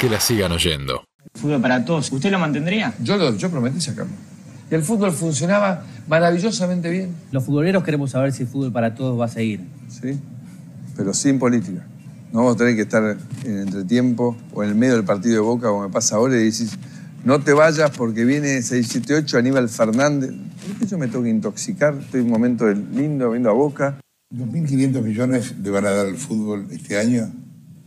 que la sigan oyendo. Fútbol para todos. ¿Usted lo mantendría? Yo, lo, yo prometí sacarlo. Y el fútbol funcionaba maravillosamente bien. Los futboleros queremos saber si el fútbol para todos va a seguir. Sí, pero sin política. No vamos a tener que estar en entretiempo o en el medio del partido de Boca, como me pasa ahora, y decís, no te vayas porque viene 678 Aníbal Fernández. ¿Por qué yo me tengo que intoxicar? Estoy en un momento lindo, viendo a Boca. ¿2.500 millones le van a dar al fútbol este año?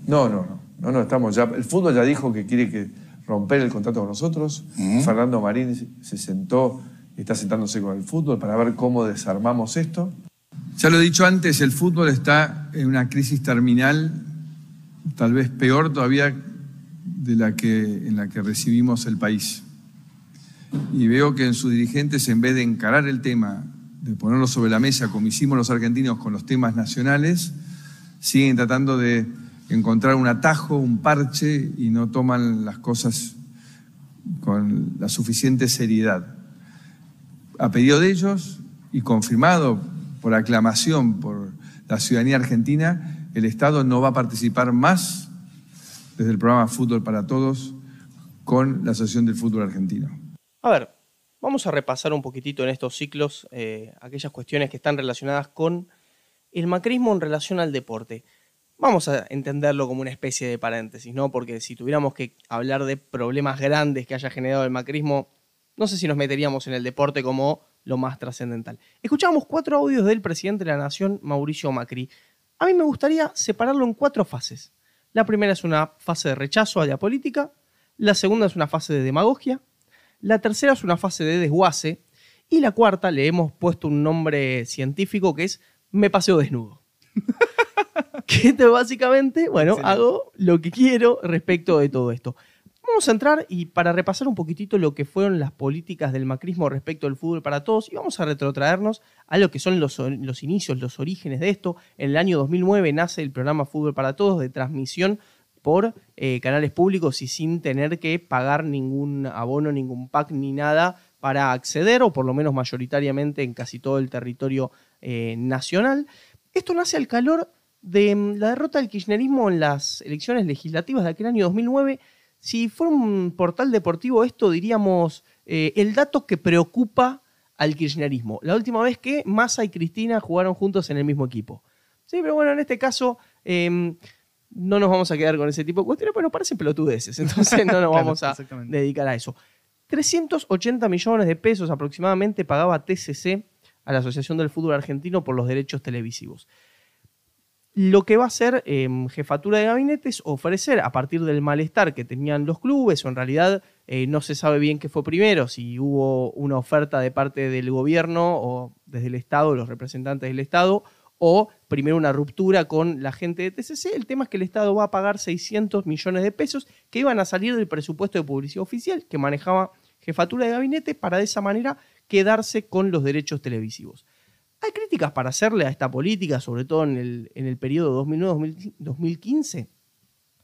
No, no, no. No, no, estamos ya. El fútbol ya dijo que quiere que romper el contrato con nosotros. Fernando Marín se sentó y está sentándose con el fútbol para ver cómo desarmamos esto. Ya lo he dicho antes, el fútbol está en una crisis terminal, tal vez peor todavía de la que, en la que recibimos el país. Y veo que en sus dirigentes, en vez de encarar el tema, de ponerlo sobre la mesa como hicimos los argentinos con los temas nacionales, siguen tratando de encontrar un atajo, un parche y no toman las cosas con la suficiente seriedad. A pedido de ellos y confirmado por aclamación por la ciudadanía argentina, el Estado no va a participar más desde el programa Fútbol para Todos con la Asociación del Fútbol Argentino. A ver, vamos a repasar un poquitito en estos ciclos eh, aquellas cuestiones que están relacionadas con el macrismo en relación al deporte. Vamos a entenderlo como una especie de paréntesis, ¿no? Porque si tuviéramos que hablar de problemas grandes que haya generado el macrismo, no sé si nos meteríamos en el deporte como lo más trascendental. Escuchamos cuatro audios del presidente de la Nación, Mauricio Macri. A mí me gustaría separarlo en cuatro fases. La primera es una fase de rechazo a la política, la segunda es una fase de demagogia, la tercera es una fase de desguace y la cuarta le hemos puesto un nombre científico que es me paseo desnudo. que básicamente, bueno, hago lo que quiero respecto de todo esto. Vamos a entrar y para repasar un poquitito lo que fueron las políticas del macrismo respecto al fútbol para todos y vamos a retrotraernos a lo que son los, inicios, los orígenes de esto. En el año 2009 nace el programa Fútbol para Todos de transmisión por eh, canales públicos y sin tener que pagar ningún abono, ningún pack ni nada para acceder, o por lo menos mayoritariamente en casi todo el territorio eh, nacional. Esto nace al calor de mm, la derrota del kirchnerismo en las elecciones legislativas de aquel año 2009 si fuera un portal deportivo, esto diríamos eh, el dato que preocupa al kirchnerismo. La última vez que Massa y Cristina jugaron juntos en el mismo equipo. Sí, pero bueno, en este caso em, no nos vamos a quedar con ese tipo de cuestiones, pero nos parecen pelotudeces, entonces no nos vamos a dedicar a eso. 380 millones de pesos aproximadamente pagaba TCC a la Asociación del Fútbol Argentino por los derechos televisivos lo que va a hacer em, jefatura de gabinete es ofrecer, a partir del malestar que tenían los clubes, o en realidad eh, no se sabe bien qué fue primero, si hubo una oferta de parte del gobierno o desde el Estado, los representantes del Estado, o primero una ruptura con la gente de TCC. El tema es que el Estado va a pagar 600 millones de pesos que iban a salir del presupuesto de publicidad oficial que manejaba jefatura de gabinete para de esa manera quedarse con los derechos televisivos. ¿Hay críticas para hacerle a esta política, sobre todo en el, en el periodo 2009-2015?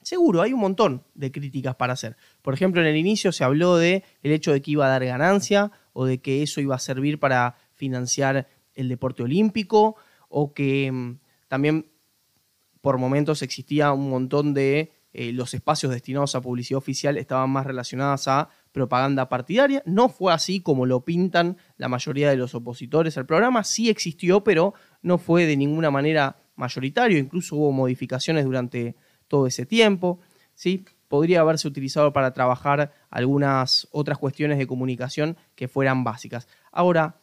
Seguro, hay un montón de críticas para hacer. Por ejemplo, en el inicio se habló de el hecho de que iba a dar ganancia o de que eso iba a servir para financiar el deporte olímpico o que mm, también por momentos existía un montón de eh, los espacios destinados a publicidad oficial estaban más relacionados a propaganda partidaria. No fue así como lo pintan la mayoría de los opositores al programa. Sí existió, pero no fue de ninguna manera mayoritario. Incluso hubo modificaciones durante todo ese tiempo. ¿sí? Podría haberse utilizado para trabajar algunas otras cuestiones de comunicación que fueran básicas. Ahora,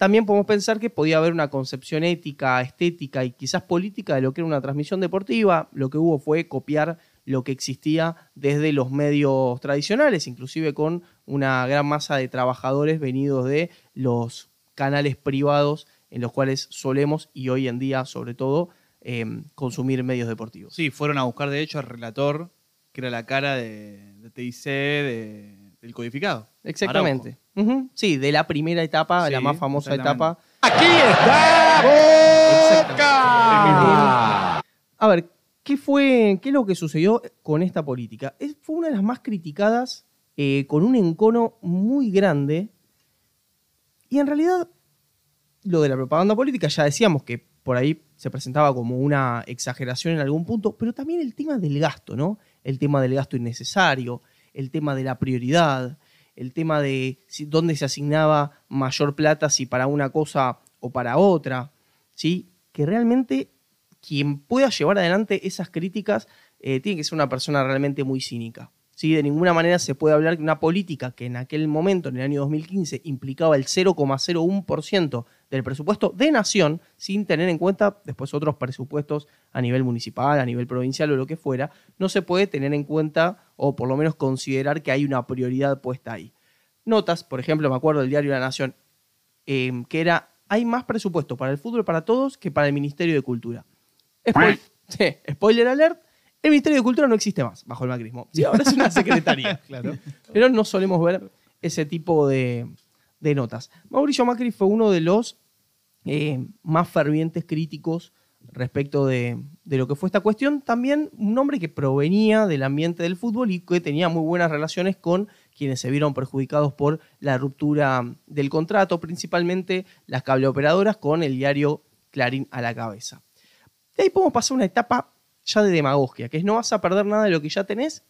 también podemos pensar que podía haber una concepción ética, estética y quizás política de lo que era una transmisión deportiva. Lo que hubo fue copiar lo que existía desde los medios tradicionales, inclusive con una gran masa de trabajadores venidos de los canales privados en los cuales solemos y hoy en día sobre todo em, consumir medios deportivos. Sí, fueron a buscar de hecho al relator, que era la cara de, TIC del codificado. Exactamente. Sí, de la primera etapa, la más famosa etapa. ¡Aquí está! ¡Boca! A ver, ¿Qué fue, qué es lo que sucedió con esta política? fue una de las más criticadas, eh, con un encono muy grande. Y en realidad, lo de la propaganda política, ya decíamos que por ahí se presentaba como una exageración en algún punto, pero también el tema del gasto, ¿no? el tema del gasto innecesario, el tema de la prioridad, el tema de dónde se asignaba mayor plata, si para una cosa o para otra, ¿sí? que realmente quien pueda llevar adelante esas críticas eh, tiene que ser una persona realmente muy cínica. ¿sí? De ninguna manera se puede hablar de una política que en aquel momento, en el año 2015, implicaba el 0,01% del presupuesto de nación, sin tener en cuenta después otros presupuestos a nivel municipal, a nivel provincial o lo que fuera, no se puede tener en cuenta o por lo menos considerar que hay una prioridad puesta ahí. Notas, por ejemplo, me acuerdo del diario La Nación, eh, que era, hay más presupuesto para el fútbol para todos que para el Ministerio de Cultura. Spoil- sí, spoiler alert, el Ministerio de Cultura no existe más bajo el macrismo. Sí, ahora es una secretaría. Claro. Pero no solemos ver ese tipo de, de notas. Mauricio Macri fue uno de los eh, más fervientes críticos respecto de, de lo que fue esta cuestión. También un hombre que provenía del ambiente del fútbol y que tenía muy buenas relaciones con quienes se vieron perjudicados por la ruptura del contrato, principalmente las cableoperadoras con el diario Clarín a la cabeza. De ahí podemos pasar una etapa ya de demagogia, que es no vas a perder nada de lo que ya tenés,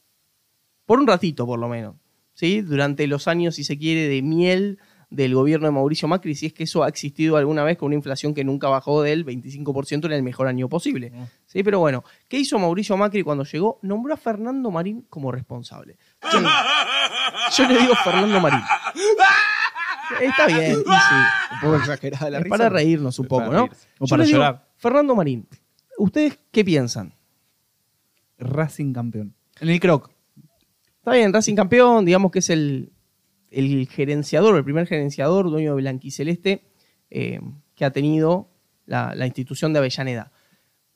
por un ratito por lo menos, ¿sí? Durante los años, si se quiere, de miel del gobierno de Mauricio Macri, si es que eso ha existido alguna vez con una inflación que nunca bajó del 25% en el mejor año posible. ¿sí? Pero bueno, ¿qué hizo Mauricio Macri cuando llegó? Nombró a Fernando Marín como responsable. Yo, yo le digo Fernando Marín. Está bien, y sí. Un poco exagerada la Es risa. para reírnos un poco, ¿no? O Yo para digo, llorar. Fernando Marín, ¿ustedes qué piensan? Racing campeón. En el croc. Está bien, Racing campeón, digamos que es el, el gerenciador, el primer gerenciador, dueño de Blanquiceleste, eh, que ha tenido la, la institución de Avellaneda.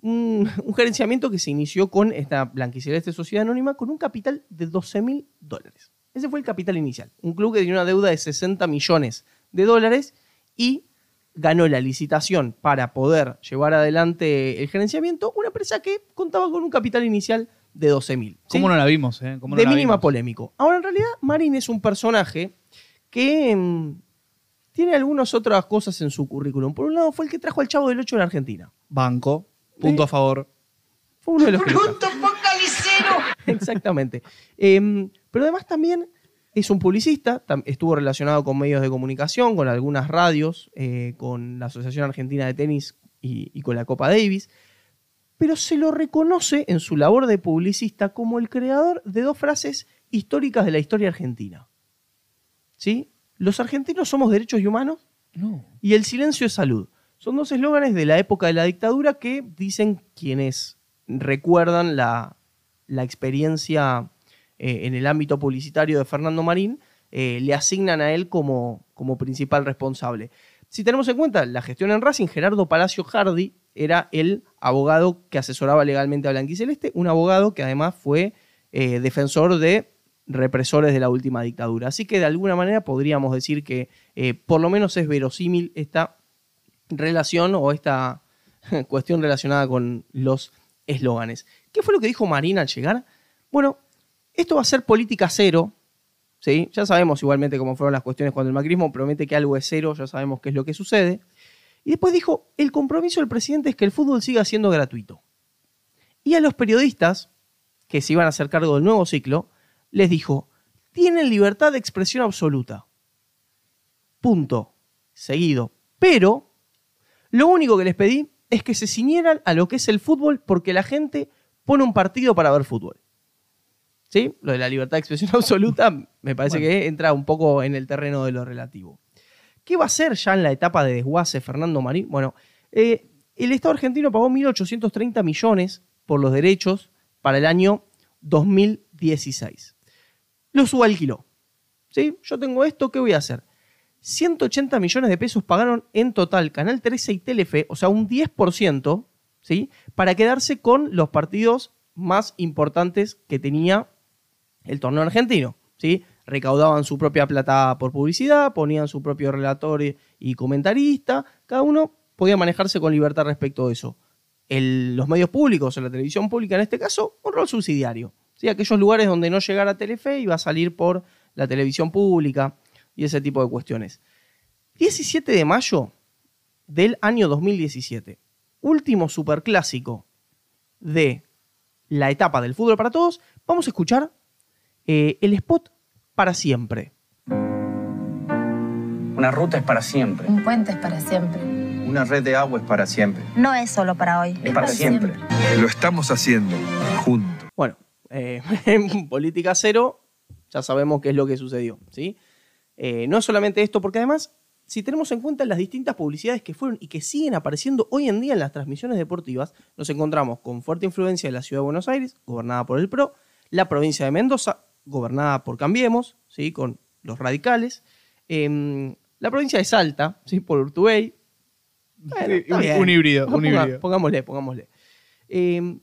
Un, un gerenciamiento que se inició con esta Blanquiceleste Sociedad Anónima con un capital de 12 mil dólares. Ese fue el capital inicial. Un club que tenía una deuda de 60 millones de dólares y ganó la licitación para poder llevar adelante el gerenciamiento una empresa que contaba con un capital inicial de 12 mil. ¿Cómo no la vimos, eh? ¿Cómo no de la mínima vimos? polémico. Ahora, en realidad, Marín es un personaje que mm, tiene algunas otras cosas en su currículum. Por un lado, fue el que trajo al Chavo del 8 a la Argentina. Banco. Punto Sí. a favor. Fue uno de los lo trajo. Exactamente. Em, pero además también es un publicista, estuvo relacionado con medios de comunicación, con algunas radios, eh, con la Asociación Argentina de Tenis y, y con la Copa Davis, pero se lo reconoce en su labor de publicista como el creador de dos frases históricas de la historia argentina. ¿Sí? Los argentinos somos derechos y humanos No. y el silencio es salud. Son dos eslóganes de la época de la dictadura que dicen quienes recuerdan la, la experiencia eh, en el ámbito publicitario de Fernando Marín, eh, le asignan a él como, como principal responsable. Si tenemos en cuenta la gestión en Racing, Gerardo Palacio Hardy era el abogado que asesoraba legalmente a Blanquiceleste, un abogado que además fue eh, defensor de represores de la última dictadura. Así que de alguna manera podríamos decir que por lo menos es verosímil esta relación o esta cuestión relacionada con los eslóganes. ¿Qué fue lo que dijo Marina al llegar? Bueno, esto va a ser política cero. ¿sí? Ya sabemos igualmente cómo fueron las cuestiones cuando el macrismo promete que algo es cero, ya sabemos qué es lo que sucede. Y después dijo, el compromiso del presidente es que el fútbol siga siendo gratuito. Y a los periodistas que se iban a hacer cargo del nuevo ciclo, les dijo, tienen libertad de expresión absoluta. Punto. Seguido. Pero lo único que les pedí es que se ciñeran a lo que es el fútbol porque la gente pone un partido para ver fútbol. ¿Sí? Lo de la libertad de expresión absoluta me parece que entra un poco en el terreno de lo relativo. ¿Qué va a hacer ya en la etapa de desguace Fernando Marín? Bueno, eh, el Estado argentino pagó 1.830 millones por los derechos para el año 2016. Lo subalquiló. ¿Sí? Yo tengo esto, ¿qué voy a hacer? 180 millones de pesos pagaron en total Canal 13 y Telefe, o sea, un 10%, ¿sí? Para quedarse con los partidos más importantes que tenía el torneo argentino, ¿sí? Recaudaban su propia plata por publicidad, ponían su propio relator y- comentarista, cada uno podía manejarse con libertad respecto de eso. Los medios públicos, o la televisión pública en este caso, un rol subsidiario. ¿sí? Aquellos lugares donde no llegara Telefe iba a salir por la televisión pública y ese tipo de cuestiones. 17 de mayo del año 2017, último superclásico de la etapa del fútbol para todos, Vamos a escuchar eh, el spot para siempre. Una ruta es para siempre. Un puente es para siempre. Una red de agua es para siempre. No es solo para hoy. Es para siempre. Lo estamos haciendo juntos. Bueno, eh, en política cero ya sabemos qué es lo que sucedió, ¿sí? Eh, no solamente esto, porque además, si tenemos en cuenta las distintas publicidades que fueron y que siguen apareciendo hoy en día en las transmisiones deportivas, nos encontramos con fuerte influencia de la ciudad de Buenos Aires, gobernada por el PRO, la provincia de Mendoza, gobernada por Cambiemos, ¿sí? con los radicales, em, la provincia de Salta, ¿sí? por Urtubey. Bueno, Sí, un- híbrido, un Ponga- híbrido. Pongámosle, pongámosle. Em,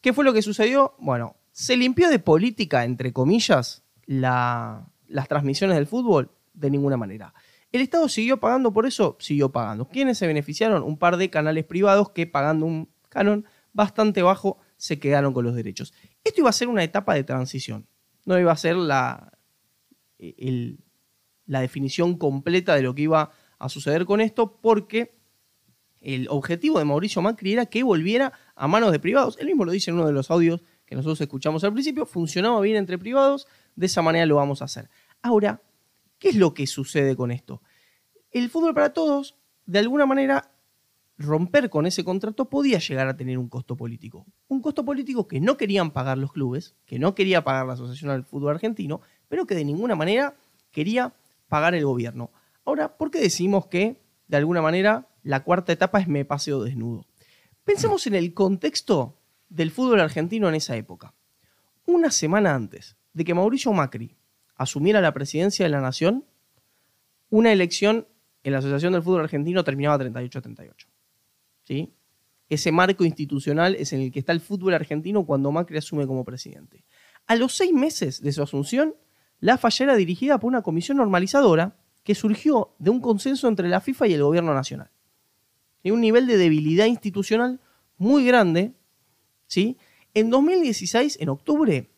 ¿Qué fue lo que sucedió? Bueno, se limpió de política, entre comillas, la- las transmisiones del fútbol de ninguna manera. ¿El Estado siguió pagando por eso? Siguió pagando. ¿Quiénes se beneficiaron? Un par de canales privados que pagando un canon bastante bajo se quedaron con los derechos. Esto iba a ser una etapa de transición. No iba a ser la, la definición completa de lo que iba a suceder con esto porque el objetivo de Mauricio Macri era que volviera a manos de privados. Él mismo lo dice en uno de los audios que nosotros escuchamos al principio. Funcionaba bien entre privados, de esa manera lo vamos a hacer. Ahora, ¿qué es lo que sucede con esto? El fútbol para todos, de alguna manera, romper con ese contrato podía llegar a tener un costo político. Un costo político que no querían pagar los clubes, que no quería pagar la Asociación del Fútbol Argentino, pero que de ninguna manera quería pagar el gobierno. Ahora, ¿por qué decimos que, de alguna manera, la cuarta etapa es me paseo desnudo? Pensemos en el contexto del fútbol argentino en esa época. Una semana antes de que Mauricio Macri asumiera la presidencia de la Nación, una elección en la Asociación del Fútbol Argentino terminaba 38-38. ¿Sí? Ese marco institucional es en el que está el fútbol argentino cuando Macri asume como presidente. A los seis meses de su asunción, la falla era dirigida por una comisión normalizadora que surgió de un consenso entre la FIFA y el gobierno nacional. Y un nivel de debilidad institucional muy grande. ¿sí? En 2016, en octubre,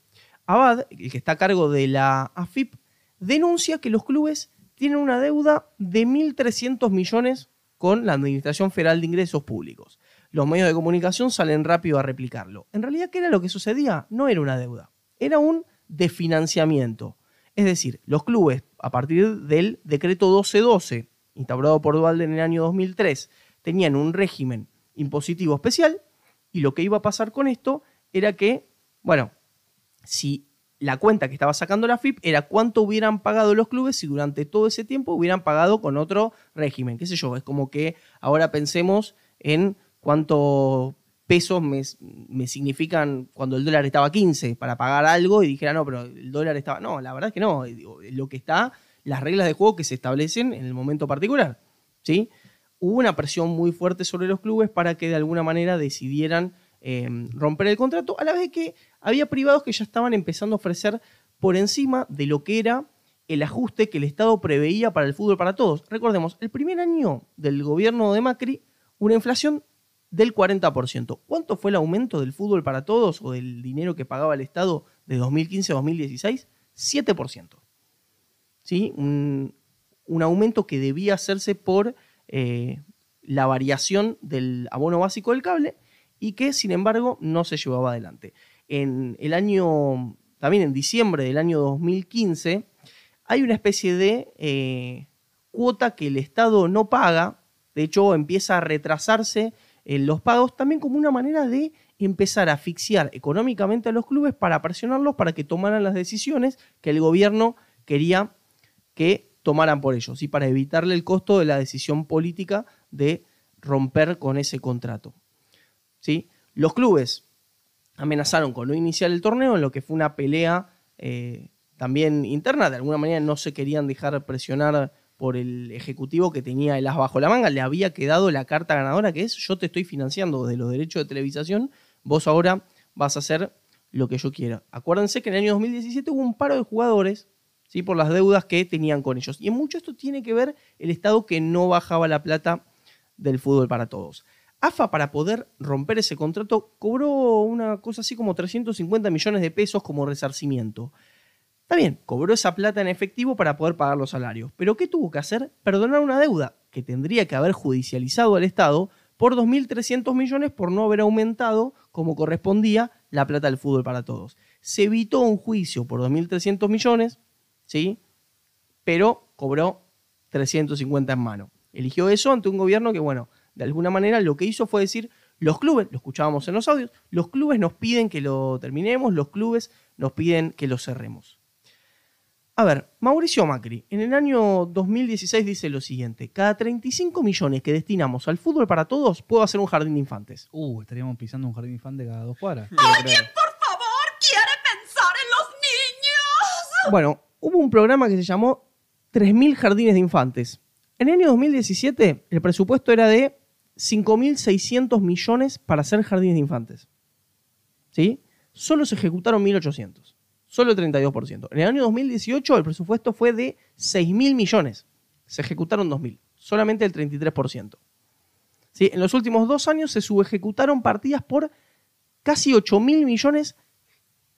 Abad, el que está a cargo de la AFIP, denuncia que los clubes tienen una deuda de 1.300 millones con la Administración Federal de Ingresos Públicos. Los medios de comunicación salen rápido a replicarlo. En realidad, ¿qué era lo que sucedía? No era una deuda, era un desfinanciamiento. Es decir, los clubes, a partir del decreto 1212, instaurado por Dualde en el año 2003, tenían un régimen impositivo especial y lo que iba a pasar con esto era que, bueno, si la cuenta que estaba sacando la FIP era cuánto hubieran pagado los clubes si durante todo ese tiempo hubieran pagado con otro régimen. ¿Qué sé yo? Es como que ahora pensemos en cuántos pesos me, me significan cuando el dólar estaba a 15 para pagar algo y dijera, no, pero el dólar estaba... No, la verdad es que no. Digo, Lo que está, las reglas de juego que se establecen en el momento particular. ¿sí? Hubo una presión muy fuerte sobre los clubes para que de alguna manera decidieran eh, romper el contrato, a la vez que había privados que ya estaban empezando a ofrecer por encima de lo que era el ajuste que el Estado preveía para el fútbol para todos. Recordemos, el primer año del gobierno de Macri, una inflación del 40%. ¿Cuánto fue el aumento del fútbol para todos o del dinero que pagaba el Estado de 2015 a 2016? 7%. ¿Sí? Un, un aumento que debía hacerse por eh, la variación del abono básico del cable y que, sin embargo, no se llevaba adelante. En el año, también en diciembre del año 2015, hay una especie de eh, cuota que el Estado no paga, de hecho empieza a retrasarse en los pagos, también como una manera de empezar a asfixiar económicamente a los clubes para presionarlos para que tomaran las decisiones que el gobierno quería que tomaran por ellos, y para evitarle el costo de la decisión política de romper con ese contrato. Los clubes amenazaron con no iniciar el torneo, en lo que fue una pelea eh, también interna. De alguna manera no se querían dejar presionar por el ejecutivo que tenía el as bajo la manga. Le había quedado la carta ganadora que es yo te estoy financiando desde los derechos de televisación, vos ahora vas a hacer lo que yo quiera. Acuérdense que en el año 2017 hubo un paro de jugadores ¿sí? por las deudas que tenían con ellos. Y en mucho esto tiene que ver el Estado que no bajaba la plata del fútbol para todos. AFA, para poder romper ese contrato, cobró una cosa así como 350 millones de pesos como resarcimiento. Está bien, cobró esa plata en efectivo para poder pagar los salarios. Pero ¿qué tuvo que hacer? Perdonar una deuda que tendría que haber judicializado al Estado por 2.300 millones por no haber aumentado como correspondía la plata del fútbol para todos. se evitó un juicio por 2.300 millones, ¿sí? pero cobró 350 en mano. Eligió eso ante un gobierno que, bueno, de alguna manera lo que hizo fue decir, los clubes, lo escuchábamos en los audios, los clubes nos piden que lo terminemos, los clubes nos piden que lo cerremos. A ver, Mauricio Macri, en el año 2016 dice lo siguiente, cada 35 millones que destinamos al fútbol para todos, puedo hacer un jardín de infantes. Uh, estaríamos pisando un jardín de infantes cada dos cuadras. Bueno, hubo un programa que se llamó 3.000 jardines de infantes. En el año 2017, el presupuesto era de 5.600 millones para hacer jardines de infantes. ¿Sí? Solo se ejecutaron 1.800. Solo el 32%. En el año 2018, el presupuesto fue de 6.000 millones. Se ejecutaron 2.000. Solamente el 33%. ¿Sí? En los últimos dos años se subejecutaron partidas por casi 8.000 millones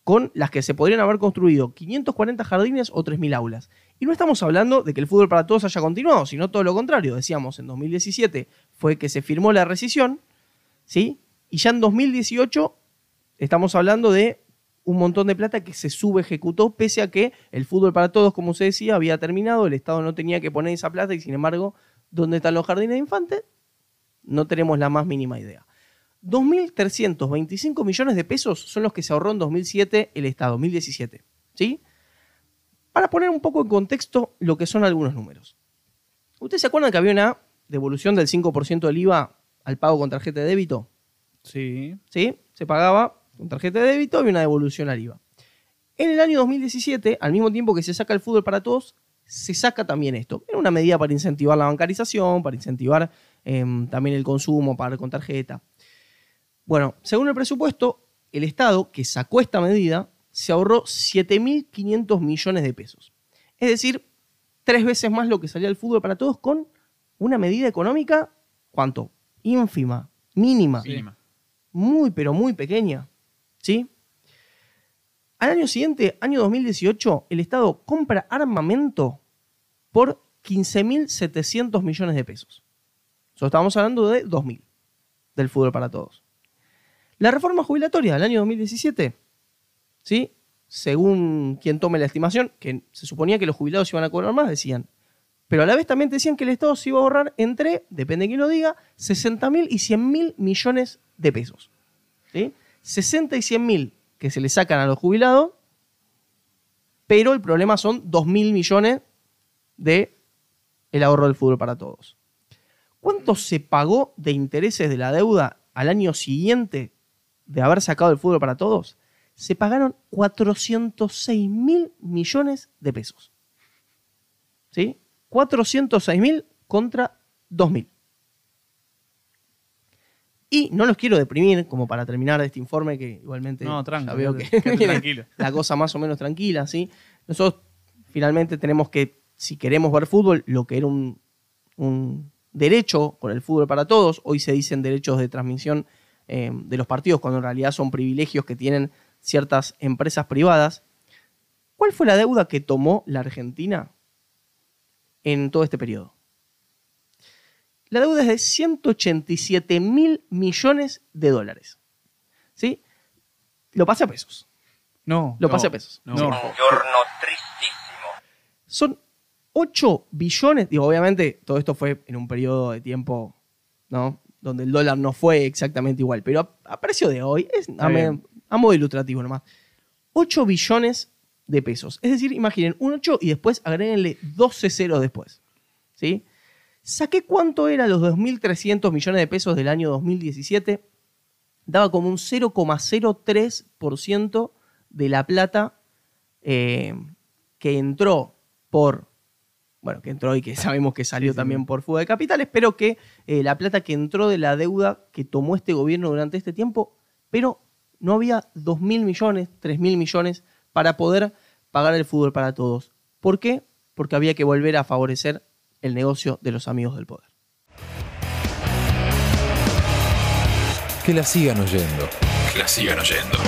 con las que se podrían haber construido 540 jardines o 3.000 aulas. Y no estamos hablando de que el fútbol para todos haya continuado, sino todo lo contrario. Decíamos, en 2017 fue que se firmó la rescisión, ¿sí? Y ya en 2018 estamos hablando de un montón de plata que se subejecutó, pese a que el fútbol para todos, como se decía, había terminado, el Estado no tenía que poner esa plata y sin embargo, ¿dónde están los jardines de infantes? No tenemos la más mínima idea. 2.325 millones de pesos son los que se ahorró en 2007 el Estado, 2017. ¿Sí? Para poner un poco en contexto lo que son algunos números. ¿Ustedes se acuerdan que había una devolución del 5% del IVA al pago con tarjeta de débito? Sí. ¿Sí? Se pagaba con tarjeta de débito y una devolución al IVA. En el año 2017, al mismo tiempo que se saca el fútbol para todos, se saca también esto. Era una medida para incentivar la bancarización, para incentivar em, también el consumo, pagar con tarjeta. Bueno, según el presupuesto, el Estado que sacó esta medida se ahorró 7.500 millones de pesos. Es decir, tres veces más lo que salía el fútbol para todos con una medida económica, ¿cuánto? Ínfima, mínima, Mínima. muy pero muy pequeña. ¿Sí? Al año siguiente, año 2018, el Estado compra armamento por 15.700 millones de pesos. Solo estamos hablando de 2.000 del fútbol para todos. La reforma jubilatoria del año 2017, ¿sí? Según quien tome la estimación, que se suponía que los jubilados iban a cobrar más, decían. Pero a la vez también decían que el Estado se iba a ahorrar entre, depende de quién lo diga, 60.000 y 100.000 millones de pesos. ¿sí? 60 y 100.000 que se le sacan a los jubilados, pero el problema son 2.000 millones de el ahorro del fútbol para todos. ¿Cuánto se pagó de intereses de la deuda al año siguiente de haber sacado el fútbol para todos? Se pagaron 406 mil millones de pesos. ¿Sí? 406 mil contra 2 mil. Y no los quiero deprimir, como para terminar este informe, que igualmente No, ya tranquilo. veo que tranquilo. la cosa más o menos tranquila, ¿sí? Nosotros finalmente tenemos que, si queremos ver fútbol, lo que era un, un derecho con el fútbol para todos, hoy se dicen derechos de transmisión eh, de los partidos, cuando en realidad son privilegios que tienen ciertas empresas privadas. ¿Cuál fue la deuda que tomó la Argentina en todo este periodo? La deuda es de 187 mil millones de dólares. ¿Sí? Lo pasé a pesos. No. Lo No, pasé a pesos. no. Sí. Son 8 billones. Digo, obviamente, todo esto fue en un periodo de tiempo, ¿no? Donde el dólar no fue exactamente igual. Pero a, a precio de hoy, es a, me- bien. a modo ilustrativo nomás. 8 billones de pesos. Es decir, imaginen, un 8 y después agréguenle 12 ceros después. ¿Sí? Saqué cuánto eran los 2.300 millones de pesos del año 2017. Daba como un 0,03% de la plata eh, que entró por, bueno, que entró y que sabemos que salió también por fuga de capitales, pero que eh, la plata que entró de la deuda que tomó este gobierno durante este tiempo, pero no había 2.000 millones, 3.000 millones para poder pagar el fútbol para todos. ¿Por qué? Porque había que volver a favorecer el negocio de los amigos del poder. Que la sigan oyendo. Que la sigan oyendo.